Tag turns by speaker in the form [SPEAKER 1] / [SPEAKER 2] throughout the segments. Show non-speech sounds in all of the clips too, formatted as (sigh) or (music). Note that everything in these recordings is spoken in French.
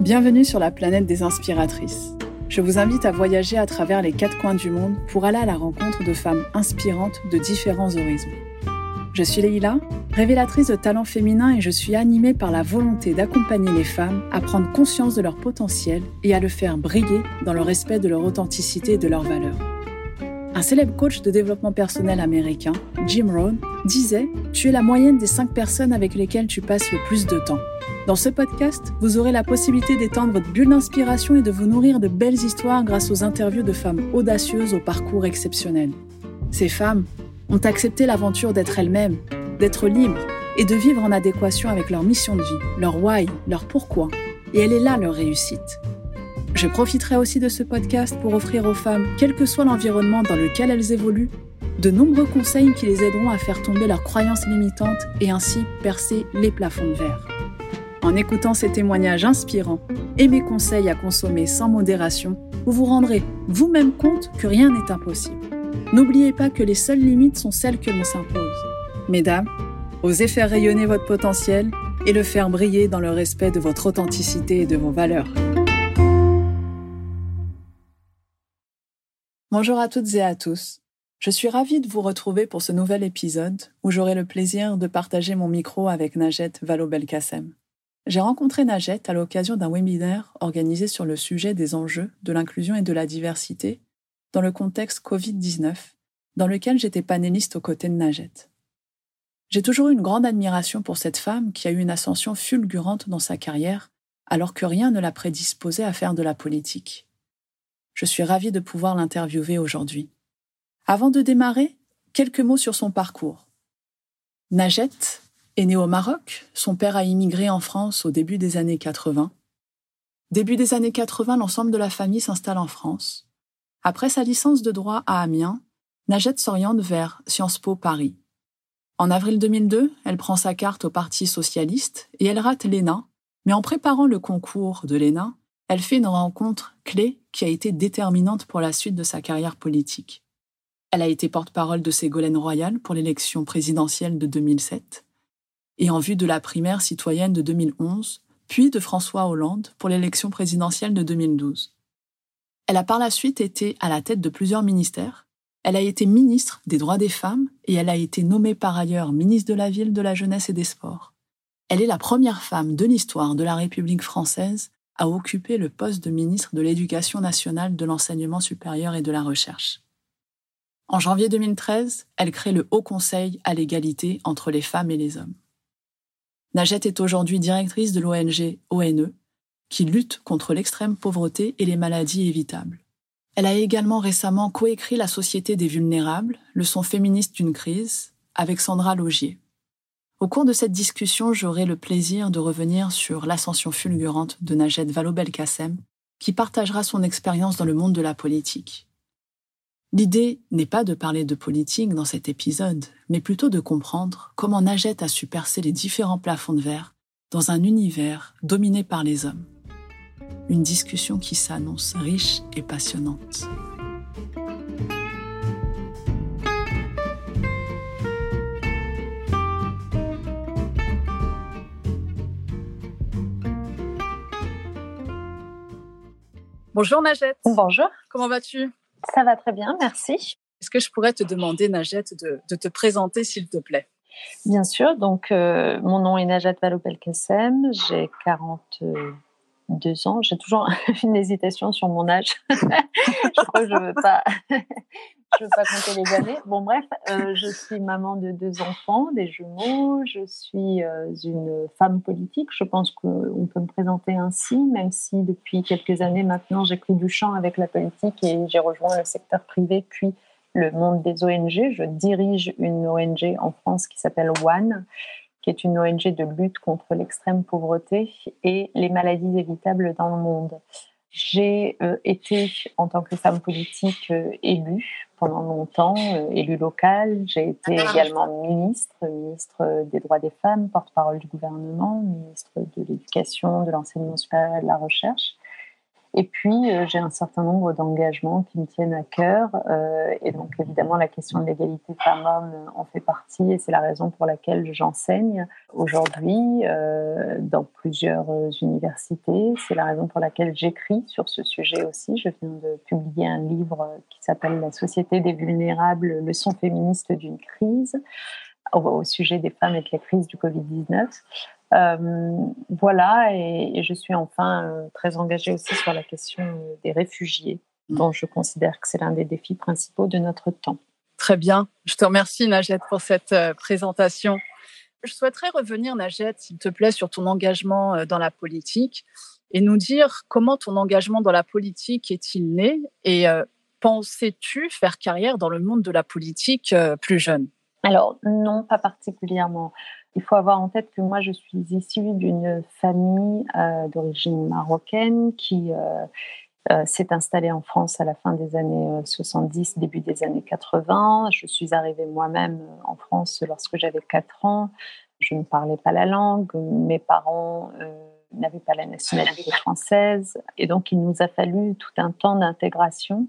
[SPEAKER 1] Bienvenue sur la planète des inspiratrices. Je vous invite à voyager à travers les quatre coins du monde pour aller à la rencontre de femmes inspirantes de différents horizons. Je suis Leïla, révélatrice de talents féminins et je suis animée par la volonté d'accompagner les femmes à prendre conscience de leur potentiel et à le faire briller dans le respect de leur authenticité et de leurs valeurs. Un célèbre coach de développement personnel américain, Jim Rohn, disait Tu es la moyenne des cinq personnes avec lesquelles tu passes le plus de temps. Dans ce podcast, vous aurez la possibilité d'étendre votre bulle d'inspiration et de vous nourrir de belles histoires grâce aux interviews de femmes audacieuses au parcours exceptionnel. Ces femmes ont accepté l'aventure d'être elles-mêmes, d'être libres et de vivre en adéquation avec leur mission de vie, leur why, leur pourquoi. Et elle est là leur réussite. Je profiterai aussi de ce podcast pour offrir aux femmes, quel que soit l'environnement dans lequel elles évoluent, de nombreux conseils qui les aideront à faire tomber leurs croyances limitantes et ainsi percer les plafonds de verre. En écoutant ces témoignages inspirants et mes conseils à consommer sans modération, vous vous rendrez vous-même compte que rien n'est impossible. N'oubliez pas que les seules limites sont celles que l'on s'impose. Mesdames, osez faire rayonner votre potentiel et le faire briller dans le respect de votre authenticité et de vos valeurs. Bonjour à toutes et à tous. Je suis ravie de vous retrouver pour ce nouvel épisode où j'aurai le plaisir de partager mon micro avec Najet Vallaud-Belkacem. J'ai rencontré Najet à l'occasion d'un webinaire organisé sur le sujet des enjeux de l'inclusion et de la diversité dans le contexte Covid-19, dans lequel j'étais panéliste aux côtés de Najet. J'ai toujours eu une grande admiration pour cette femme qui a eu une ascension fulgurante dans sa carrière, alors que rien ne la prédisposait à faire de la politique. Je suis ravie de pouvoir l'interviewer aujourd'hui. Avant de démarrer, quelques mots sur son parcours. Najet est né au Maroc, son père a immigré en France au début des années 80. Début des années 80, l'ensemble de la famille s'installe en France. Après sa licence de droit à Amiens, Najet s'oriente vers Sciences Po Paris. En avril 2002, elle prend sa carte au Parti socialiste et elle rate l'ENA, mais en préparant le concours de l'ENA, elle fait une rencontre clé qui a été déterminante pour la suite de sa carrière politique. Elle a été porte-parole de Ségolène Royal pour l'élection présidentielle de 2007 et en vue de la primaire citoyenne de 2011, puis de François Hollande pour l'élection présidentielle de 2012. Elle a par la suite été à la tête de plusieurs ministères. Elle a été ministre des droits des femmes et elle a été nommée par ailleurs ministre de la Ville, de la Jeunesse et des Sports. Elle est la première femme de l'histoire de la République française à occuper le poste de ministre de l'Éducation nationale, de l'enseignement supérieur et de la recherche. En janvier 2013, elle crée le Haut Conseil à l'égalité entre les femmes et les hommes. Najet est aujourd'hui directrice de l'ONG ONE, qui lutte contre l'extrême pauvreté et les maladies évitables. Elle a également récemment coécrit La Société des vulnérables, leçon féministe d'une crise, avec Sandra Logier. Au cours de cette discussion, j'aurai le plaisir de revenir sur l'ascension fulgurante de Najet Vallaud-Belkacem, qui partagera son expérience dans le monde de la politique. L'idée n'est pas de parler de politique dans cet épisode, mais plutôt de comprendre comment Najet a su percer les différents plafonds de verre dans un univers dominé par les hommes. Une discussion qui s'annonce riche et passionnante. Bonjour Najet.
[SPEAKER 2] Bonjour.
[SPEAKER 1] Comment vas-tu?
[SPEAKER 2] Ça va très bien, merci.
[SPEAKER 1] Est-ce que je pourrais te demander, Najat, de, te présenter, s'il te plaît?
[SPEAKER 2] Bien sûr. Donc, euh, mon nom est Najat Vallaud-Belkacem. J'ai 42 ans. J'ai toujours (laughs) une hésitation sur mon âge. (laughs) je crois que je ne veux pas (laughs) veux pas compter les années. Bon, bref, euh, je suis maman de deux enfants, des jumeaux. Je suis euh, une femme politique. Je pense qu'on peut me présenter ainsi, même si depuis quelques années maintenant, j'ai pris du champ avec la politique et j'ai rejoint le secteur privé, puis le monde des ONG. Je dirige une ONG en France qui s'appelle One, qui est une ONG de lutte contre l'extrême pauvreté et les maladies évitables dans le monde. J'ai euh, été, en tant que femme politique, euh, élue pendant longtemps, euh, élue locale. J'ai été également ministre, ministre des droits des femmes, porte-parole du gouvernement, ministre de l'éducation, de l'enseignement supérieur et de la recherche. Et puis, euh, j'ai un certain nombre d'engagements qui me tiennent à cœur. Euh, et donc, évidemment, la question de l'égalité femmes-hommes en fait partie. Et c'est la raison pour laquelle j'enseigne aujourd'hui euh, dans plusieurs universités. C'est la raison pour laquelle j'écris sur ce sujet aussi. Je viens de publier un livre qui s'appelle La société des vulnérables, leçons féministes d'une crise au, sujet des femmes et de la crise du Covid-19. Euh, voilà, et, je suis enfin euh, très engagée aussi sur la question euh, des réfugiés, mm. dont je considère que c'est l'un des défis principaux de notre temps.
[SPEAKER 1] Très bien. Je te remercie, Najette, pour cette présentation. Je souhaiterais revenir, Najette, s'il te plaît, sur ton engagement dans la politique et nous dire comment ton engagement dans la politique est-il né et pensais-tu faire carrière dans le monde de la politique plus jeune?
[SPEAKER 2] Alors, non, pas particulièrement. Il faut avoir en tête que moi, je suis issue d'une famille euh, d'origine marocaine qui euh, euh, s'est installée en France à la fin des années 70, début des années 80. Je suis arrivée moi-même en France lorsque j'avais 4 ans. Je ne parlais pas la langue. Mes parents n'avait pas la nationalité française. Et donc, il nous a fallu tout un temps d'intégration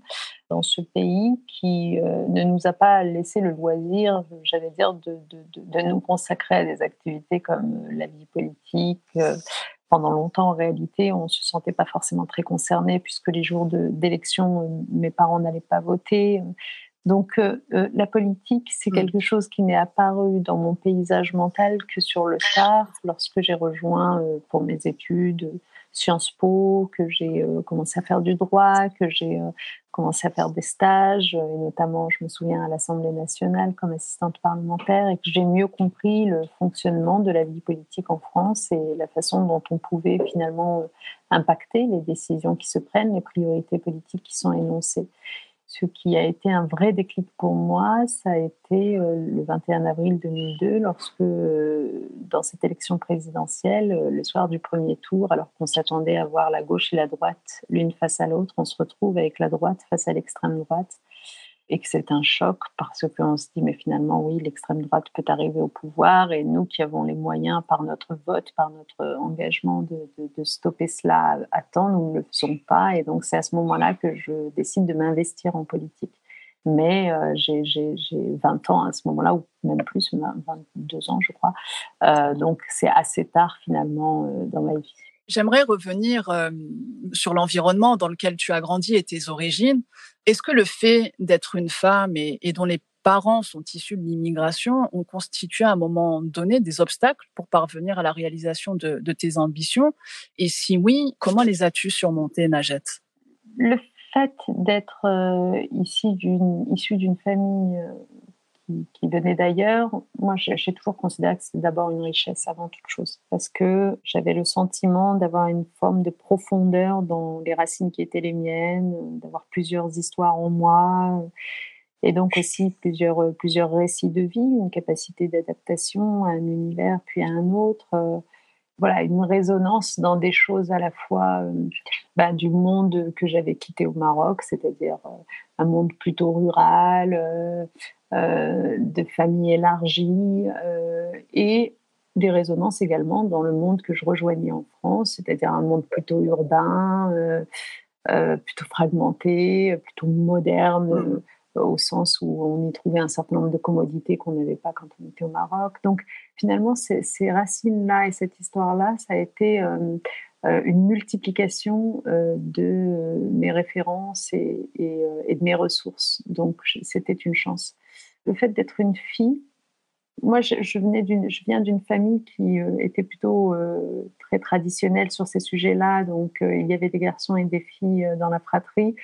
[SPEAKER 2] dans ce pays qui euh, ne nous a pas laissé le loisir, j'allais dire, de, de, de, nous consacrer à des activités comme la vie politique. Euh, pendant longtemps, en réalité, on ne se sentait pas forcément très concerné puisque les jours d'élection, euh, mes parents n'allaient pas voter. Donc euh, euh, la politique, c'est mm. quelque chose qui n'est apparu dans mon paysage mental que sur le tard, lorsque j'ai rejoint euh, pour mes études Sciences Po, que j'ai commencé à faire du droit, que j'ai commencé à faire des stages, et notamment, je me souviens, à l'Assemblée nationale comme assistante parlementaire, et que j'ai mieux compris le fonctionnement de la vie politique en France et la façon dont on pouvait finalement impacter les décisions qui se prennent, les priorités politiques qui sont énoncées. Ce qui a été un vrai déclic pour moi, ça a été euh, le 21 avril 2002, lorsque, euh, dans cette élection présidentielle, euh, le soir du premier tour, alors qu'on s'attendait à voir la gauche et la droite l'une face à l'autre, on se retrouve avec la droite face à l'extrême droite et que c'est un choc parce qu'on se dit mais finalement oui l'extrême droite peut arriver au pouvoir et nous qui avons les moyens par notre vote par notre engagement de, stopper cela à temps nous ne le faisons pas. Et donc c'est à ce moment-là que je décide de m'investir en politique. Mais euh, j'ai 20 ans à ce moment-là ou même plus 22 ans je crois. Euh, donc c'est assez tard finalement euh, dans ma vie
[SPEAKER 1] J'aimerais revenir euh, sur l'environnement dans lequel tu as grandi et tes origines. Est-ce que le fait d'être une femme et, dont les parents sont issus de l'immigration ont constitué à un moment donné des obstacles pour parvenir à la réalisation de, tes ambitions? Et si oui, comment les as-tu surmontés, Najette
[SPEAKER 2] Le fait d'être euh, issu d'une famille euh, qui, venait d'ailleurs, moi j'ai toujours considéré que c'était d'abord une richesse avant toute chose, parce que j'avais le sentiment d'avoir une forme de profondeur dans les racines qui étaient les miennes, d'avoir plusieurs histoires en moi, et donc aussi plusieurs, plusieurs récits de vie, une capacité d'adaptation à un univers puis à un autre voilà, une résonance dans des choses à la fois euh, bah, du monde que j'avais quitté au Maroc, c'est-à-dire euh, un monde plutôt rural, euh, de famille élargie, et des résonances également dans le monde que je rejoignais en France, c'est-à-dire un monde plutôt urbain, plutôt fragmenté, plutôt moderne. Mmh au sens où on y trouvait un certain nombre de commodités qu'on n'avait pas quand on était au Maroc. Donc finalement, ces, racines-là et cette histoire-là, ça a été euh, euh, une multiplication euh, de mes références et, de mes ressources. Donc c'était une chance. Le fait d'être une fille, moi je, venais je viens d'une famille qui était plutôt très traditionnelle sur ces sujets-là. Donc il y avait des garçons et des filles dans la fratrie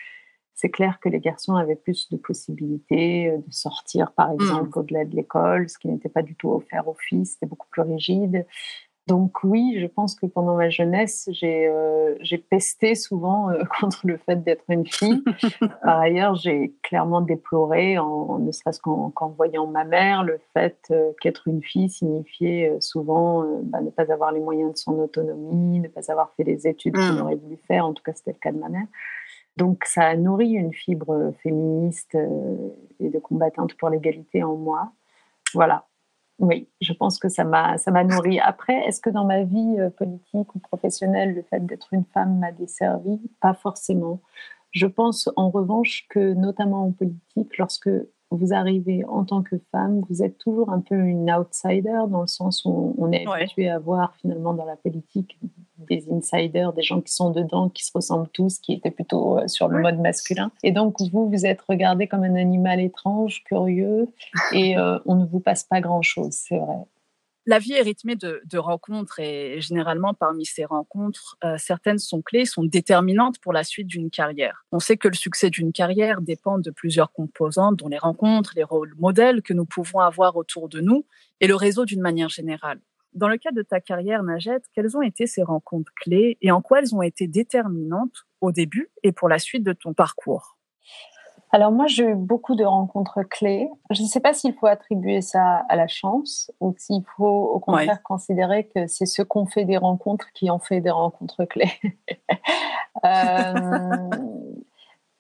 [SPEAKER 2] c'est clair que les garçons avaient plus de possibilités euh, de sortir, par mmh. exemple, au-delà de l'école, ce qui n'était pas du tout offert aux filles, c'était beaucoup plus rigide. Donc oui, je pense que pendant ma jeunesse, j'ai euh, pesté souvent euh, (laughs) contre le fait d'être une fille. (laughs) Par ailleurs, j'ai clairement déploré, en, ne serait-ce qu'en voyant ma mère, le fait qu'être une fille signifiait souvent bah, ne pas avoir les moyens de son autonomie, ne pas avoir fait les études qu'on mmh. aurait voulu faire. En tout cas, c'était le cas de ma mère. Donc ça a nourri une fibre féministe euh, et de combattante pour l'égalité en moi. Voilà. oui, je pense que ça m'a ça m'a nourri. Après, est-ce que dans ma vie euh, politique ou professionnelle, le fait d'être une femme m'a desservi? Pas forcément. Je pense en revanche que, notamment en politique, lorsque vous arrivez en tant que femme, vous êtes toujours un peu une outsider dans le sens où on est habitué à voir finalement dans la politique des insiders, des gens qui sont dedans, qui se ressemblent tous, qui étaient plutôt euh, sur le mode masculin. Et donc vous, vous êtes regardé comme un animal étrange, curieux, et euh, on ne vous passe pas grand-chose, c'est vrai.
[SPEAKER 1] La vie est rythmée de, rencontres et généralement parmi ces rencontres, euh, certaines sont clés, sont déterminantes pour la suite d'une carrière. On sait que le succès d'une carrière dépend de plusieurs composantes, dont les rencontres, les rôles modèles que nous pouvons avoir autour de nous et le réseau d'une manière générale. Dans le cas de ta carrière, Najette, quelles ont été ces rencontres clés et en quoi elles ont été déterminantes au début et pour la suite de ton parcours?
[SPEAKER 2] Alors moi, j'ai eu beaucoup de rencontres clés. Je ne sais pas s'il faut attribuer ça à la chance ou s'il faut au contraire considérer que c'est ce qu'on fait des rencontres qui ont fait des rencontres clés. (laughs) euh,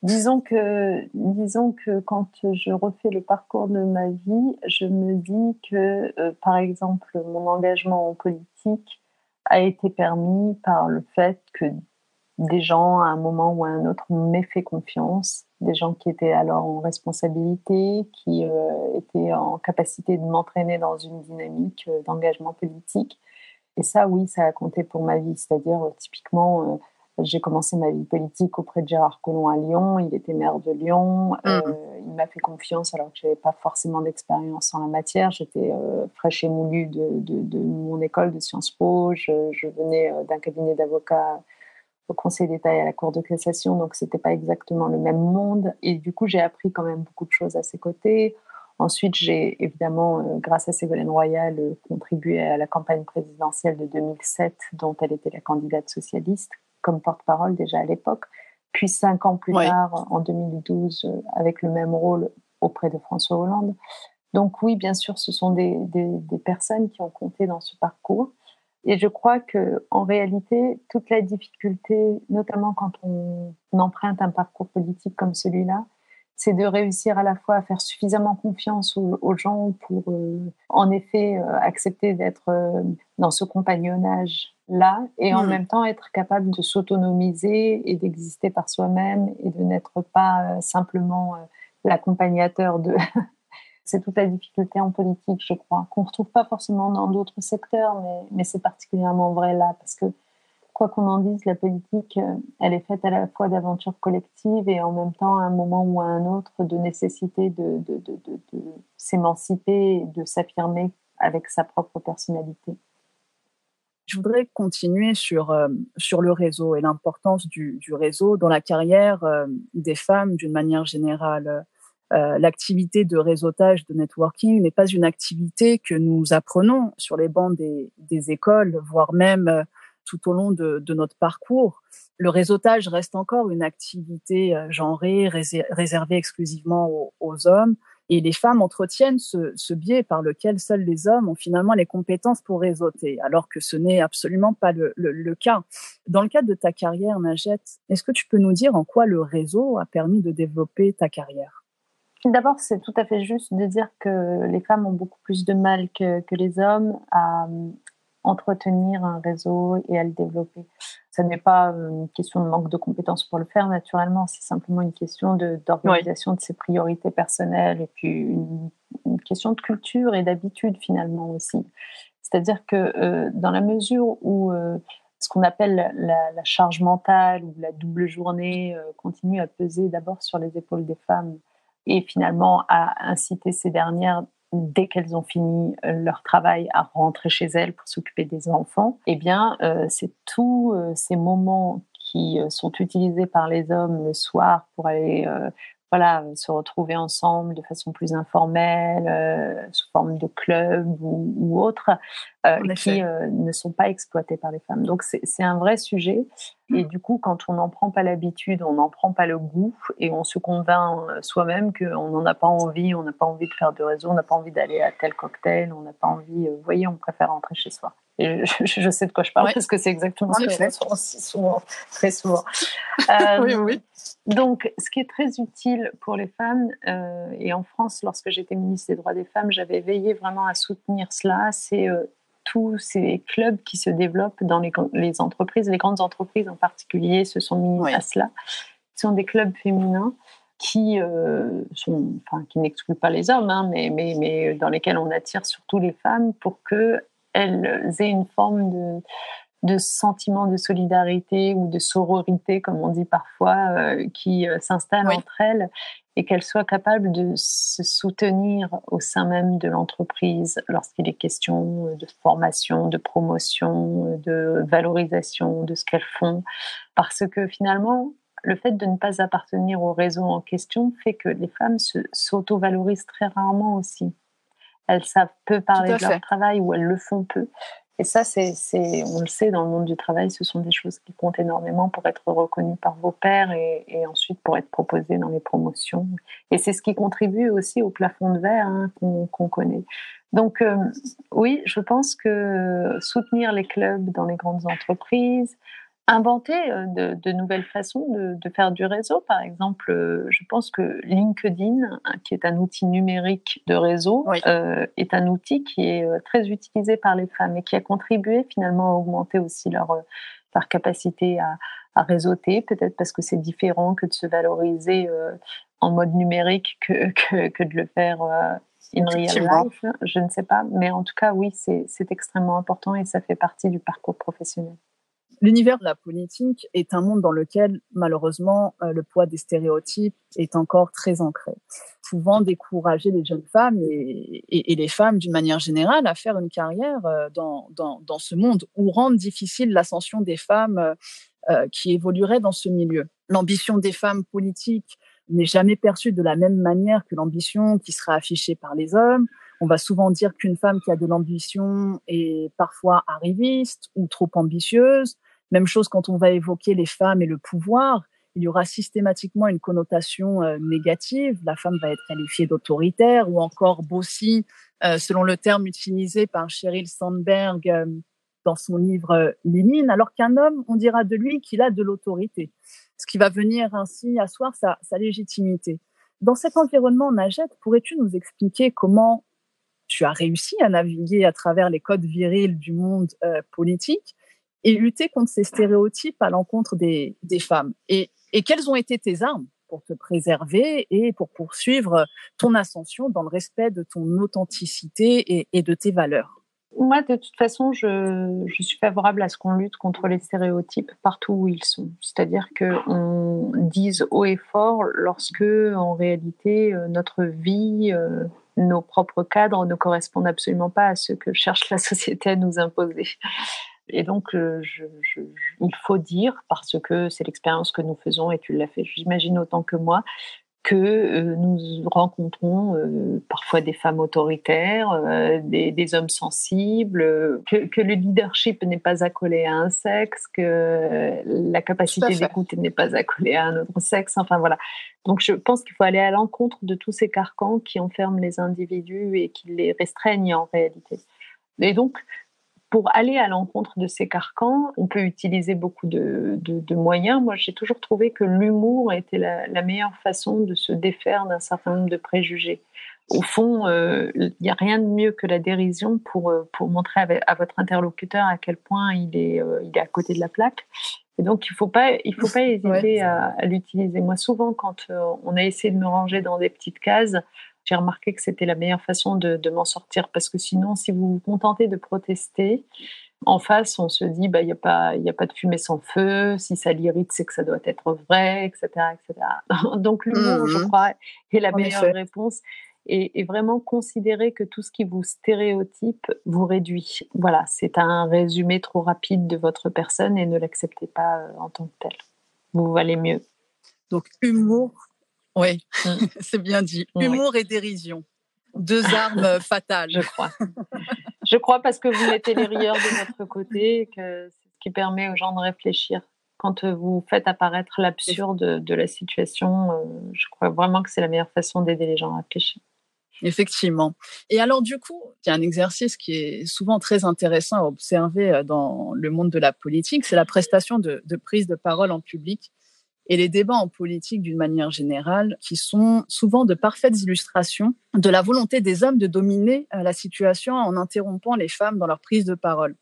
[SPEAKER 2] disons que, disons que quand je refais le parcours de ma vie, je me dis que, euh, par exemple, mon engagement en politique a été permis par le fait que des gens, à un moment ou à un autre, m'aient fait confiance des gens qui étaient alors en responsabilité, qui euh, étaient en capacité de m'entraîner dans une dynamique euh, d'engagement politique. Et ça, oui, ça a compté pour ma vie. C'est-à-dire, typiquement, j'ai commencé ma vie politique auprès de Gérard Collomb à Lyon. Il était maire de Lyon. Mmh. il m'a fait confiance alors que je n'avais pas forcément d'expérience en la matière. J'étais fraîche et moulue de, de, de, mon école de Sciences Po. Je, je venais d'un cabinet d'avocats au Conseil d'État et à la Cour de cassation, donc c'était pas exactement le même monde. Et du coup, j'ai appris quand même beaucoup de choses à ses côtés. Ensuite, j'ai évidemment, euh, grâce à Ségolène Royal, euh, contribué à la campagne présidentielle de 2007, dont elle était la candidate socialiste, comme porte-parole déjà à l'époque. Puis cinq ans plus tard, en 2012, euh, avec le même rôle auprès de François Hollande. Donc oui, bien sûr, ce sont des, des personnes qui ont compté dans ce parcours. Et je crois que en réalité, toute la difficulté, notamment quand on, emprunte un parcours politique comme celui-là, c'est de réussir à la fois à faire suffisamment confiance aux, gens pour, euh, en effet, euh, accepter d'être euh, dans ce compagnonnage-là et en hmm. même temps être capable de s'autonomiser et d'exister par soi-même et de n'être pas simplement l'accompagnateur de, (laughs) c'est toute la difficulté en politique, je crois, qu'on ne retrouve pas forcément dans d'autres secteurs, mais, mais c'est particulièrement vrai là, parce que quoi qu'on en dise, la politique, euh, elle est faite à la fois d'aventures collectives et en même temps, à un moment ou à un autre, de nécessité de, de, de, de s'émanciper de s'affirmer avec sa propre personnalité.
[SPEAKER 1] Je voudrais continuer sur, euh, sur le réseau et l'importance du, du, réseau dans la carrière euh, des femmes d'une manière générale. Euh, l'activité de réseautage, de networking n'est pas une activité que nous apprenons sur les bancs des, des écoles, voire même euh, tout au long de, de, notre parcours. Le réseautage reste encore une activité euh, genrée, réservée exclusivement aux, aux, hommes. Et les femmes entretiennent ce, biais par lequel seuls les hommes ont finalement les compétences pour réseauter, alors que ce n'est absolument pas le, cas. Dans le cadre de ta carrière, Najette, est-ce que tu peux nous dire en quoi le réseau a permis de développer ta carrière?
[SPEAKER 2] D'abord, c'est tout à fait juste de dire que les femmes ont beaucoup plus de mal que, les hommes à euh, entretenir un réseau et à le développer. Ce n'est pas une question de manque de compétences pour le faire, naturellement, c'est simplement une question d'organisation de, ses priorités personnelles et puis une, question de culture et d'habitude finalement aussi. C'est-à-dire que euh, dans la mesure où euh, ce qu'on appelle la, charge mentale ou la double journée continue à peser d'abord sur les épaules des femmes et finalement à inciter ces dernières dès qu'elles ont fini euh, leur travail à rentrer chez elles pour s'occuper des enfants, eh bien, euh, c'est tous euh, ces moments qui sont utilisés par les hommes le soir pour aller voilà, se retrouver ensemble de façon plus informelle, euh, sous forme de club ou, ou autre, euh, qui euh, ne sont pas exploités par les femmes. Donc c'est un vrai sujet. Et mmh. du coup, quand on n'en prend pas l'habitude, on n'en prend pas le goût et on se convainc soi-même qu'on n'en a pas envie, on n'a pas envie de faire de réseau, on n'a pas envie d'aller à tel cocktail, on n'a pas envie, vous voyez, on préfère rentrer chez soi. Et je, sais de quoi je parle parce que c'est exactement ce que je aussi souvent, très souvent. (laughs) Euh, oui, oui. Donc, ce qui est très utile pour les femmes, euh, et en France, lorsque j'étais ministre des droits des femmes, j'avais veillé vraiment à soutenir cela, c'est euh, tous ces clubs qui se développent dans les, les, entreprises, les grandes entreprises en particulier, se sont mis à cela. Ce sont des clubs féminins qui euh, sont, enfin, qui n'excluent pas les hommes, hein, mais, mais, mais dans lesquels on attire surtout les femmes pour qu'elles aient une forme de, de sentiment de solidarité ou de sororité, comme on dit parfois, euh, qui euh, s'installe entre elles et qu'elles soient capables de se soutenir au sein même de l'entreprise lorsqu'il est question de formation, de promotion, de valorisation de ce qu'elles font. Parce que finalement, le fait de ne pas appartenir au réseau en question fait que les femmes s'auto-valorisent très rarement aussi. Elles savent peu parler de leur travail ou elles le font peu. Et ça, c'est, on le sait, dans le monde du travail, ce sont des choses qui comptent énormément pour être reconnues par vos pairs et, ensuite pour être proposées dans les promotions. Et c'est ce qui contribue aussi au plafond de verre hein, qu'on, connaît. Donc euh, oui, je pense que soutenir les clubs dans les grandes entreprises, inventer euh, de, nouvelles façons de, faire du réseau. Par exemple, euh, je pense que LinkedIn, hein, qui est un outil numérique de réseau, euh, est un outil qui est très utilisé par les femmes et qui a contribué finalement à augmenter aussi leur, leur capacité à, à réseauter, peut-être parce que c'est différent que de se valoriser en mode numérique que, (laughs) que, que de le faire in real life. Je ne sais pas, mais en tout cas, oui, c'est extrêmement important et ça fait partie du parcours professionnel.
[SPEAKER 1] L'univers de la politique est un monde dans lequel, malheureusement, euh, le poids des stéréotypes est encore très ancré, pouvant décourager les jeunes femmes et, les femmes d'une manière générale à faire une carrière euh, dans ce monde ou rendre difficile l'ascension des femmes euh, qui évolueraient dans ce milieu. L'ambition des femmes politiques n'est jamais perçue de la même manière que l'ambition qui sera affichée par les hommes. On va souvent dire qu'une femme qui a de l'ambition est parfois arriviste ou trop ambitieuse. Même chose quand on va évoquer les femmes et le pouvoir, il y aura systématiquement une connotation euh, négative. La femme va être qualifiée d'autoritaire ou encore bossy, euh, selon le terme utilisé par Sheryl Sandberg euh, dans son livre Lénine, alors qu'un homme, on dira de lui qu'il a de l'autorité, ce qui va venir ainsi asseoir sa, sa légitimité. Dans cet environnement, Najette, pourrais-tu nous expliquer comment tu as réussi à naviguer à travers les codes virils du monde politique et lutter contre ces stéréotypes à l'encontre des, femmes. Et, quelles ont été tes armes pour te préserver et pour poursuivre ton ascension dans le respect de ton authenticité et, et de tes valeurs?
[SPEAKER 2] Moi, de toute façon, je, je suis favorable à ce qu'on lutte contre les stéréotypes partout où ils sont. C'est-à-dire qu'on dise haut et fort lorsque, en réalité, euh, notre vie, euh, nos propres cadres ne correspondent absolument pas à ce que cherche la (laughs) société à nous imposer. Et donc, euh, je, je, il faut dire, parce que c'est l'expérience que nous faisons, et tu l'as fait, j'imagine autant que moi, que euh, nous rencontrons euh, parfois des femmes autoritaires, euh, des, des, hommes sensibles, que, que le leadership n'est pas accolé à un sexe, que la capacité d'écoute n'est pas accolée à un autre sexe. Enfin voilà. Donc je pense qu'il faut aller à l'encontre de tous ces carcans qui enferment les individus et qui les restreignent en réalité. Et donc, pour aller à l'encontre de ces carcans, on peut utiliser beaucoup de, moyens. Moi, j'ai toujours trouvé que l'humour était la, meilleure façon de se défaire d'un certain nombre de préjugés. Au fond, euh, il n'y a rien de mieux que la dérision pour, euh, pour montrer à, votre interlocuteur à quel point il est, euh, il est à côté de la plaque. Et donc, il ne faut pas, il faut pas hésiter à, à l'utiliser. Moi, souvent, quand on a essayé de me ranger dans des petites cases, j'ai remarqué que c'était la meilleure façon de, m'en sortir parce que sinon, si vous vous contentez de protester, en face, on se dit, bah, il n'y a, pas, a pas de fumée sans feu, si ça l'irrite, c'est que ça doit être vrai, etc. etc. (laughs) Donc, l'humour, je mhm. crois, est la meilleure réponse. Et, vraiment considérer que tout ce qui vous stéréotype vous réduit. Voilà, c'est un résumé trop rapide de votre personne et ne l'acceptez pas euh, en tant que tel. Vous valez mieux.
[SPEAKER 1] Donc, humour, oui, mmh. (laughs) c'est bien dit. Humour et dérision. Deux (laughs) armes euh, fatales.
[SPEAKER 2] Je crois. Je crois parce que vous mettez les rieurs de votre côté et que c'est ce qui permet aux gens de réfléchir. Quand euh, vous faites apparaître l'absurde de la situation, euh, je crois vraiment que c'est la meilleure façon d'aider les gens à réfléchir.
[SPEAKER 1] Effectivement. Et alors du coup, il y a un exercice qui est souvent très intéressant à observer dans le monde de la politique, c'est la prestation de, de prise de parole en public et les débats en politique d'une manière générale, qui sont souvent de parfaites illustrations de la volonté des hommes de dominer euh, la situation en interrompant les femmes dans leur prise de parole.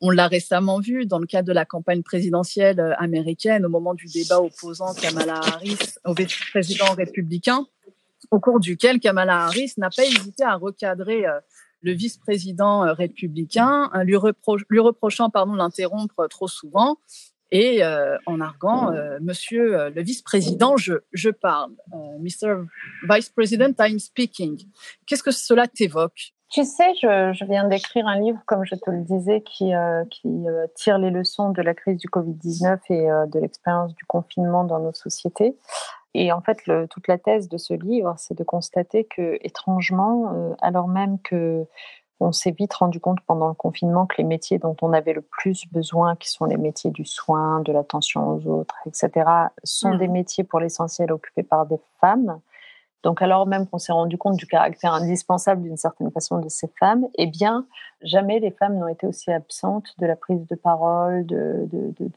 [SPEAKER 1] On l'a récemment vu dans le cadre de la campagne présidentielle euh, américaine au moment du débat opposant Kamala Harris au vice-président républicain, au cours duquel Kamala Harris n'a pas hésité à recadrer euh, le vice-président républicain, lui, reprochant pardon l'interrompre trop souvent et euh, en arguant, euh, Monsieur euh, le vice-président, je, je parle. Mr. Vice President, I'm speaking. Qu'est-ce que cela t'évoque?
[SPEAKER 2] Tu sais, je, je viens d'écrire un livre, comme je te le disais, qui, qui tire les leçons de la crise du Covid-19 et de l'expérience du confinement dans nos sociétés. Et en fait, le, toute la thèse de ce livre, c'est de constater que, étrangement, alors même que on s'est vite rendu compte pendant le confinement que les métiers dont on avait le plus besoin, qui sont les métiers du soin, de l'attention aux autres, etc., sont mmh. des métiers pour l'essentiel occupés par des femmes. Donc alors même qu'on s'est rendu compte du caractère indispensable d'une certaine façon de ces femmes, eh bien, jamais les femmes n'ont été aussi absentes de la prise de parole, de,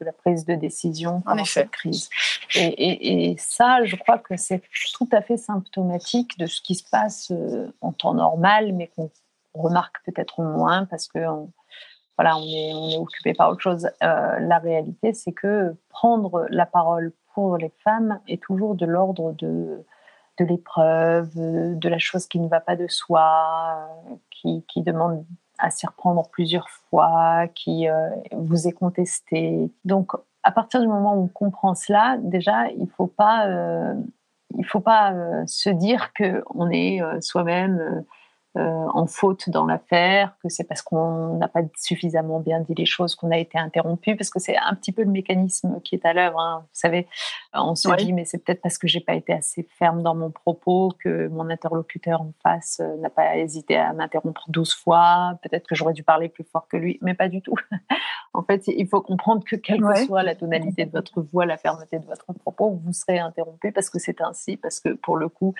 [SPEAKER 2] la prise de décision pendant cette crise. Et, et, ça, je crois que c'est tout à fait symptomatique de ce qui se passe euh, en temps normal, mais qu'on remarque peut-être moins parce que voilà, on est, occupé par autre chose. Euh, la réalité, c'est que prendre la parole pour les femmes est toujours de l'ordre de, de l'épreuve, de la chose qui ne va pas de soi, qui, qui demande à s'y reprendre plusieurs fois, qui euh, vous est contesté. Donc, à partir du moment où on comprend cela, déjà, il ne faut pas, euh, il faut pas se dire qu'on est soi-même en faute dans l'affaire, que c'est parce qu'on n'a pas suffisamment bien dit les choses qu'on a été interrompu, parce que c'est un petit peu le mécanisme qui est à l'œuvre. Hein. Vous savez, on se dit mais c'est peut-être parce que j'ai pas été assez ferme dans mon propos que mon interlocuteur en face euh, n'a pas hésité à m'interrompre douze fois. Peut-être que j'aurais dû parler plus fort que lui, mais pas du tout. (laughs) en fait, il faut comprendre que quelle que soit la tonalité de votre voix, la fermeté de votre propos, vous serez interrompu parce que c'est ainsi, parce que pour le coup,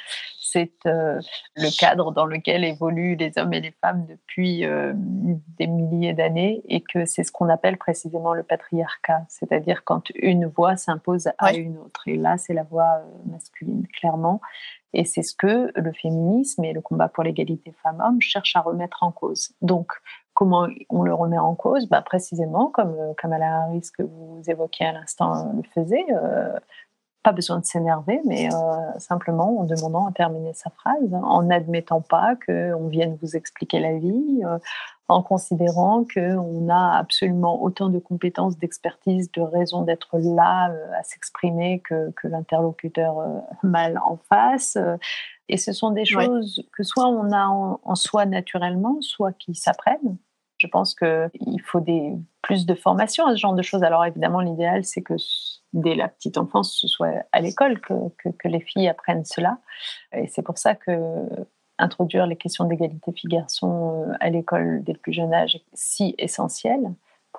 [SPEAKER 2] c'est euh, le cadre dans lequel évoluent les hommes et les femmes depuis euh, des milliers d'années et que c'est ce qu'on appelle précisément le patriarcat, c'est-à-dire quand une voix s'impose à une autre. Et là, c'est la voix euh, masculine, clairement. Et c'est ce que le féminisme et le combat pour l'égalité femmes-hommes cherchent à remettre en cause. Donc, comment on le remet en cause? Bah, Précisément, comme Kamala Harris que vous évoquiez à l'instant le faisait, pas besoin de s'énerver, mais euh, simplement en demandant à terminer sa phrase, en n'admettant pas qu'on vienne vous expliquer la vie, euh, en considérant qu'on a absolument autant de compétences, d'expertise, de raison d'être là euh, à s'exprimer que, que l'interlocuteur mal en face. Et ce sont des choses que soit on a en, en soi naturellement, soit qui s'apprennent. Je pense qu'il faut des, plus de formation à ce genre de choses. Alors évidemment, l'idéal, c'est que dès la petite enfance, ce soit à l'école que, les filles apprennent cela. Et c'est pour ça que introduire les questions d'égalité filles-garçons euh, à l'école dès le plus jeune âge est si essentiel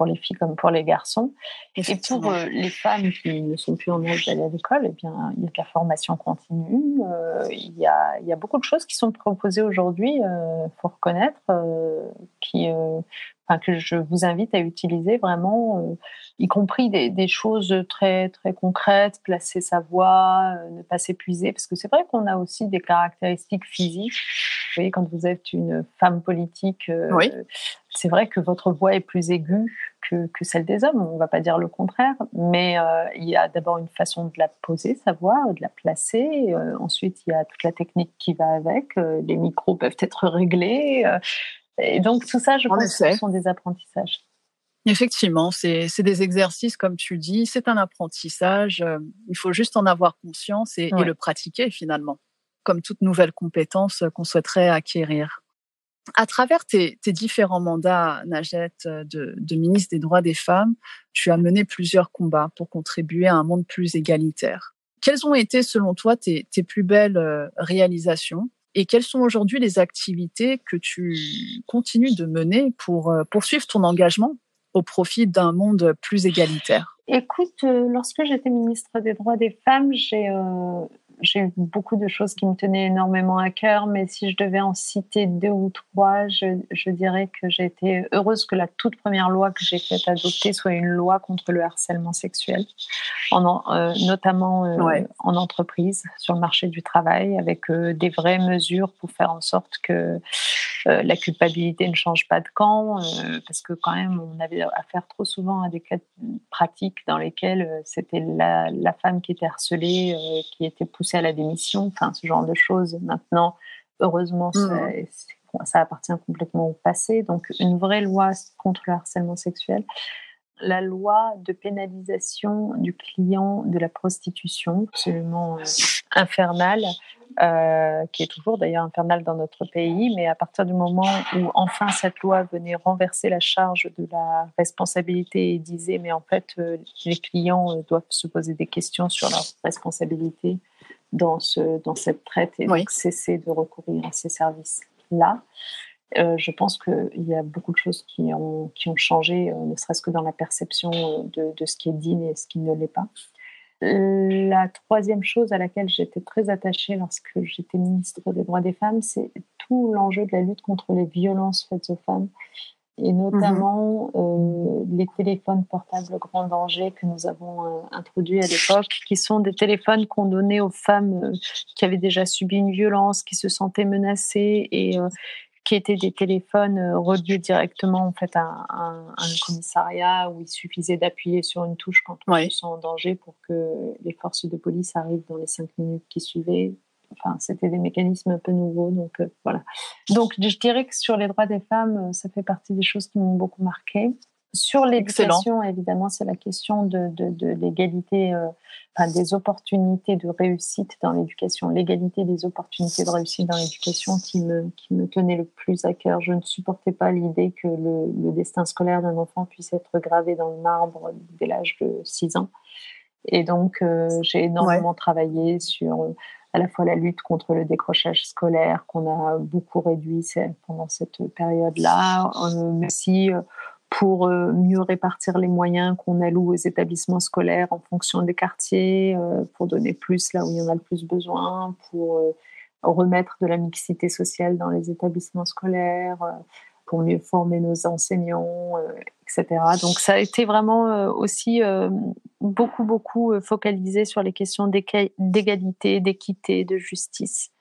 [SPEAKER 2] pour les filles comme pour les garçons. Et pour euh, les femmes qui ne sont plus en âge d'aller à l'école, eh bien, il y a de la formation continue. Euh, il, y a, il, y a, beaucoup de choses qui sont proposées aujourd'hui, il faut reconnaître, qui que je vous invite à utiliser vraiment, euh, y compris des, choses très très concrètes, placer sa voix, euh, ne pas s'épuiser, parce que c'est vrai qu'on a aussi des caractéristiques physiques. Vous voyez, quand vous êtes une femme politique, euh, c'est vrai que votre voix est plus aiguë que, que celle des hommes. On ne va pas dire le contraire, mais il y a d'abord une façon de la poser, sa voix, de la placer. ensuite, il y a toute la technique qui va avec. les micros peuvent être réglés. Et donc, tout ça, je pense que ce sont des apprentissages.
[SPEAKER 1] Effectivement, c'est des exercices, comme tu dis, c'est un apprentissage. Euh, il faut juste en avoir conscience et, le pratiquer finalement, comme toute nouvelle compétence qu'on souhaiterait acquérir. À travers tes, différents mandats, Najet, de, de, ministre des droits des femmes, tu as mené plusieurs combats pour contribuer à un monde plus égalitaire. Quelles ont été, selon toi, tes, plus belles euh, réalisations et quelles sont aujourd'hui les activités que tu continues de mener pour euh, poursuivre ton engagement au profit d'un monde plus égalitaire?
[SPEAKER 2] Écoute, euh, lorsque j'étais ministre des droits des femmes, j'ai euh, j'ai eu beaucoup de choses qui me tenaient énormément à cœur, mais si je devais en citer deux ou trois, je, je dirais que j'ai été heureuse que la toute première loi que j'ai faite adopter soit une loi contre le harcèlement sexuel, en, euh, notamment euh, en entreprise, sur le marché du travail, avec euh, des vraies mesures pour faire en sorte que la culpabilité ne change pas de camp, parce que quand même, on avait affaire trop souvent à des cas pratiques dans lesquels c'était la, la, femme qui était harcelée, qui était poussée à la démission, enfin ce genre de choses. Maintenant, heureusement, mmh. ça appartient complètement au passé. Donc, une vraie loi contre le harcèlement sexuel. La loi de pénalisation du client de la prostitution, absolument euh, infernale, euh, qui est toujours d'ailleurs infernale dans notre pays, mais à partir du moment où enfin cette loi venait renverser la charge de la responsabilité et disait mais en fait euh, les clients doivent se poser des questions sur leur responsabilité dans, ce, dans cette traite et donc cesser de recourir à ces services-là. Euh, je pense qu'il y a beaucoup de choses qui ont, qui ont changé, euh, ne serait-ce que dans la perception euh, de, de, ce qui est digne et ce qui ne l'est pas. La troisième chose à laquelle j'étais très attachée lorsque j'étais ministre des droits des femmes, c'est tout l'enjeu de la lutte contre les violences faites aux femmes et notamment euh, les téléphones portables grand danger que nous avons euh, introduits à l'époque, qui sont des téléphones qu'on donnait aux femmes euh, qui avaient déjà subi une violence, qui se sentaient menacées et qui étaient des téléphones reliés directement en fait à, un commissariat où il suffisait d'appuyer sur une touche quand on se sent en danger pour que les forces de police arrivent dans les cinq minutes qui suivaient Enfin, c'était des mécanismes un peu nouveaux. Donc, euh, voilà. Donc, je dirais que sur les droits des femmes, euh, ça fait partie des choses qui m'ont beaucoup marqué. Sur l'éducation, évidemment, c'est la question de, de, de l'égalité, euh, enfin, des opportunités de réussite dans l'éducation, l'égalité des opportunités de réussite dans l'éducation qui me, qui me tenait le plus à cœur. Je ne supportais pas l'idée que le, le, destin scolaire d'un enfant puisse être gravé dans le marbre dès l'âge de 6 ans. Et donc, j'ai énormément travaillé sur à la fois la lutte contre le décrochage scolaire qu'on a beaucoup réduit pendant cette période-là, euh, mais aussi euh, pour euh, mieux répartir les moyens qu'on alloue aux établissements scolaires en fonction des quartiers, pour donner plus là où il y en a le plus besoin, pour remettre de la mixité sociale dans les établissements scolaires, pour mieux former nos enseignants, euh, etc. Donc ça a été vraiment euh, aussi euh, beaucoup, beaucoup focalisé sur les questions d'égalité, d'équité, de justice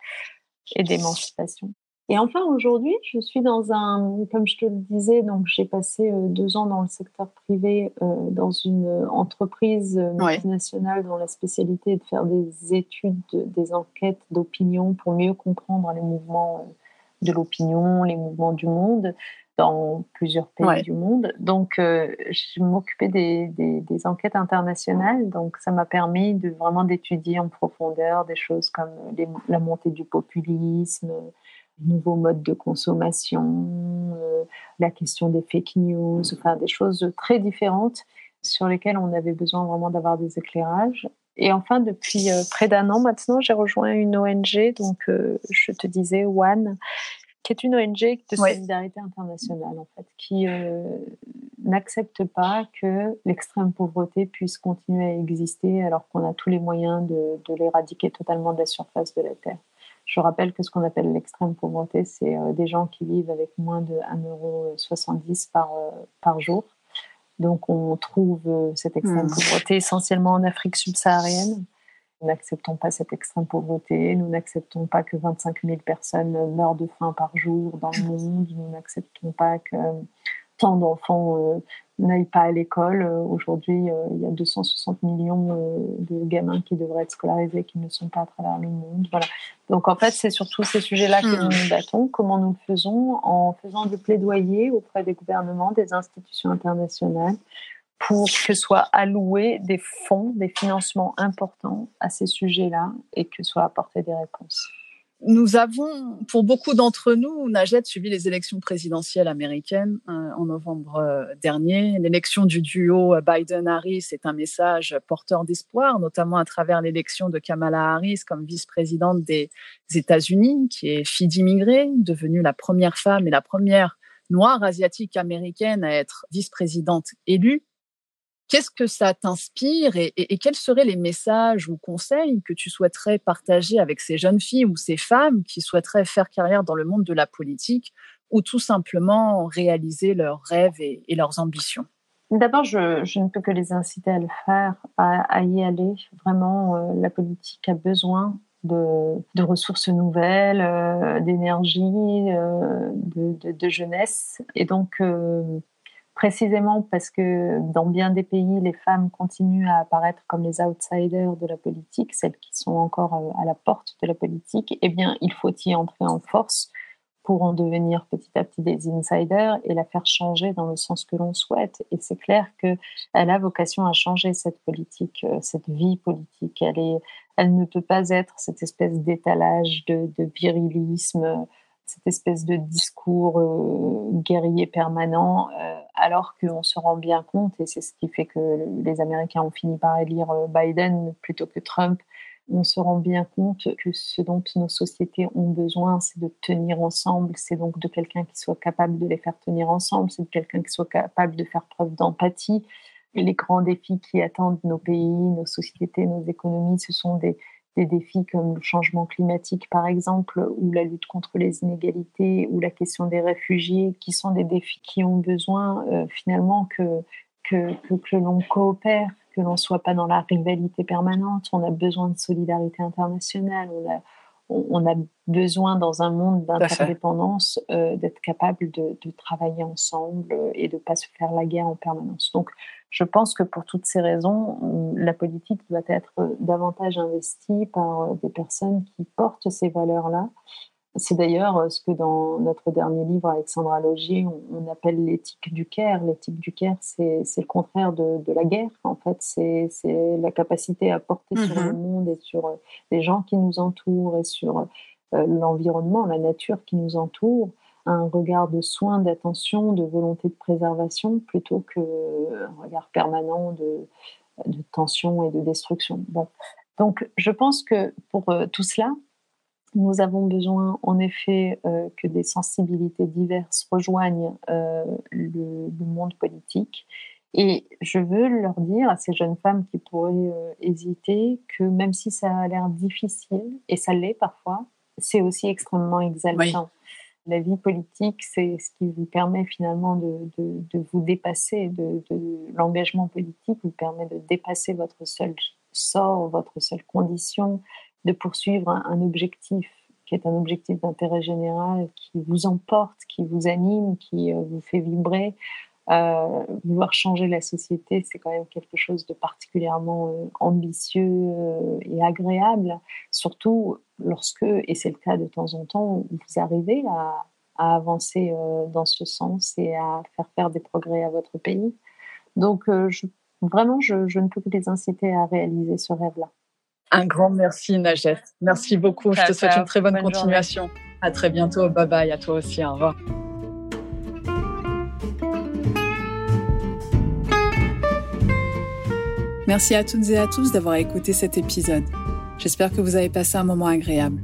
[SPEAKER 2] et d'émancipation. Et enfin, aujourd'hui, je suis dans un, comme je te le disais, donc j'ai passé deux ans dans le secteur privé, dans une entreprise multinationale dont la spécialité est de faire des études, des enquêtes d'opinion pour mieux comprendre les mouvements de l'opinion, les mouvements du monde dans plusieurs pays du monde. Donc, euh, je m'occupais des, des, enquêtes internationales. Donc, ça m'a permis de vraiment d'étudier en profondeur des choses comme la montée du populisme, nouveaux modes de consommation, euh, la question des fake news, enfin des choses très différentes sur lesquelles on avait besoin vraiment d'avoir des éclairages. Et enfin, depuis euh, près d'un an maintenant, j'ai rejoint une ONG, donc euh, je te disais One, qui est une ONG de solidarité internationale en fait, qui n'accepte pas que l'extrême pauvreté puisse continuer à exister alors qu'on a tous les moyens de, de l'éradiquer totalement de la surface de la terre. Je rappelle que ce qu'on appelle l'extrême pauvreté, c'est des gens qui vivent avec moins de 1,70€ par, par jour donc on trouve euh, cette extrême hmm. pauvreté essentiellement en Afrique subsaharienne. Nous n'acceptons pas cette extrême pauvreté, nous n'acceptons pas que 25 000 personnes meurent de faim par jour dans le monde, nous n'acceptons pas que tant d'enfants euh, n'aillent pas à l'école. Euh, aujourd'hui, euh, il y a 260 millions de gamins qui devraient être scolarisés qui ne sont pas à travers le monde. Voilà. Donc en fait, c'est surtout ces sujets-là que nous hmm. nous battons. Comment nous le faisons En faisant du plaidoyer auprès des gouvernements, des institutions internationales, pour que soient alloués des fonds, des financements importants à ces sujets-là et que soient apportées des réponses.
[SPEAKER 1] Nous avons, pour beaucoup d'entre nous, Najed suivi les élections présidentielles américaines euh, en novembre euh, dernier. L'élection du duo Biden-Harris est un message porteur d'espoir, notamment à travers l'élection de Kamala Harris comme vice-présidente des États-Unis, qui est fille d'immigrés, devenue la première femme et la première noire asiatique américaine à être vice-présidente élue. Qu'est-ce que ça t'inspire et, quels seraient les messages ou conseils que tu souhaiterais partager avec ces jeunes filles ou ces femmes qui souhaiteraient faire carrière dans le monde de la politique ou tout simplement réaliser leurs rêves et, leurs ambitions?
[SPEAKER 2] D'abord, je, ne peux que les inciter à le faire, à, y aller. Vraiment, euh, la politique a besoin de, ressources nouvelles, euh, d'énergie, euh, de, jeunesse. Et donc, précisément parce que dans bien des pays, les femmes continuent à apparaître comme les outsiders de la politique, celles qui sont encore euh, à la porte de la politique, eh bien, il faut y entrer en force pour en devenir petit à petit des insiders et la faire changer dans le sens que l'on souhaite. Et c'est clair qu'elle a vocation à changer cette politique, euh, cette vie politique. Elle, ne peut pas être cette espèce d'étalage de, de virilisme cette espèce de discours euh, guerrier permanent, euh, alors qu'on se rend bien compte, et c'est ce qui fait que les Américains ont fini par élire euh, Biden plutôt que Trump, on se rend bien compte que ce dont nos sociétés ont besoin, c'est de tenir ensemble, c'est donc de quelqu'un qui soit capable de les faire tenir ensemble, c'est de quelqu'un qui soit capable de faire preuve d'empathie. Les grands défis qui attendent nos pays, nos sociétés, nos économies, ce sont des, des défis comme le changement climatique, par exemple, ou la lutte contre les inégalités, ou la question des réfugiés, qui sont des défis qui ont besoin euh, finalement que, que, l'on coopère, que l'on soit pas dans la rivalité permanente. On a besoin de solidarité internationale. On a, on a besoin dans un monde d'interdépendance euh, d'être capable de, de, travailler ensemble et de pas se faire la guerre en permanence. Donc, je pense que pour toutes ces raisons, la politique doit être davantage investie par euh, des personnes qui portent ces valeurs-là. C'est d'ailleurs euh, ce que dans notre dernier livre, Alexandra Logier, on, appelle l'éthique du Caire. L'éthique du Caire, c'est le contraire de, la guerre. En fait, c'est la capacité à porter sur le mm-hmm. monde et sur euh, les gens qui nous entourent et sur l'environnement, la nature qui nous entoure un regard de soin, d'attention, de volonté de préservation, plutôt qu'un regard permanent de, tension et de destruction. Bon. Donc, je pense que pour euh, tout cela, nous avons besoin, en effet, euh, que des sensibilités diverses rejoignent euh, le, monde politique. Et je veux leur dire à ces jeunes femmes qui pourraient hésiter que même si ça a l'air difficile, et ça l'est parfois, c'est aussi extrêmement exaltant la vie politique, c'est ce qui vous permet finalement de, vous dépasser, de, l'engagement politique vous permet de dépasser votre seul sort, votre seule condition, de poursuivre un, objectif qui est un objectif d'intérêt général, qui vous emporte, qui vous anime, qui euh, vous fait vibrer. Euh, vouloir changer la société, c'est quand même quelque chose de particulièrement euh, ambitieux et agréable, surtout lorsque, et c'est le cas de temps en temps, vous arrivez à, avancer euh, dans ce sens et à faire faire des progrès à votre pays. Donc, euh, vraiment, je, ne peux que les inciter à réaliser ce rêve-là.
[SPEAKER 1] Un grand merci, Najet. Merci beaucoup. Je te souhaite une très bonne, continuation. À très bientôt. Bye bye. À toi aussi. Au revoir. Merci à toutes et à tous d'avoir écouté cet épisode. J'espère que vous avez passé un moment agréable.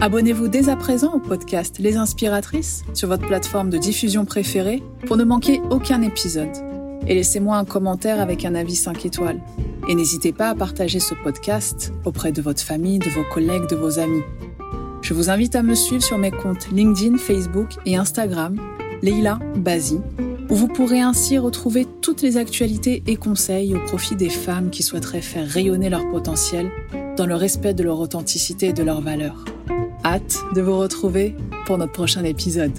[SPEAKER 1] Abonnez-vous dès à présent au podcast Les Inspiratrices sur votre plateforme de diffusion préférée pour ne manquer aucun épisode. Et laissez-moi un commentaire avec un avis 5 étoiles. Et n'hésitez pas à partager ce podcast auprès de votre famille, de vos collègues, de vos amis. Je vous invite à me suivre sur mes comptes LinkedIn, Facebook et Instagram, Leila Bazi, où vous pourrez ainsi retrouver toutes les actualités et conseils au profit des femmes qui souhaiteraient faire rayonner leur potentiel dans le respect de leur authenticité et de leurs valeurs. Hâte de vous retrouver pour notre prochain épisode.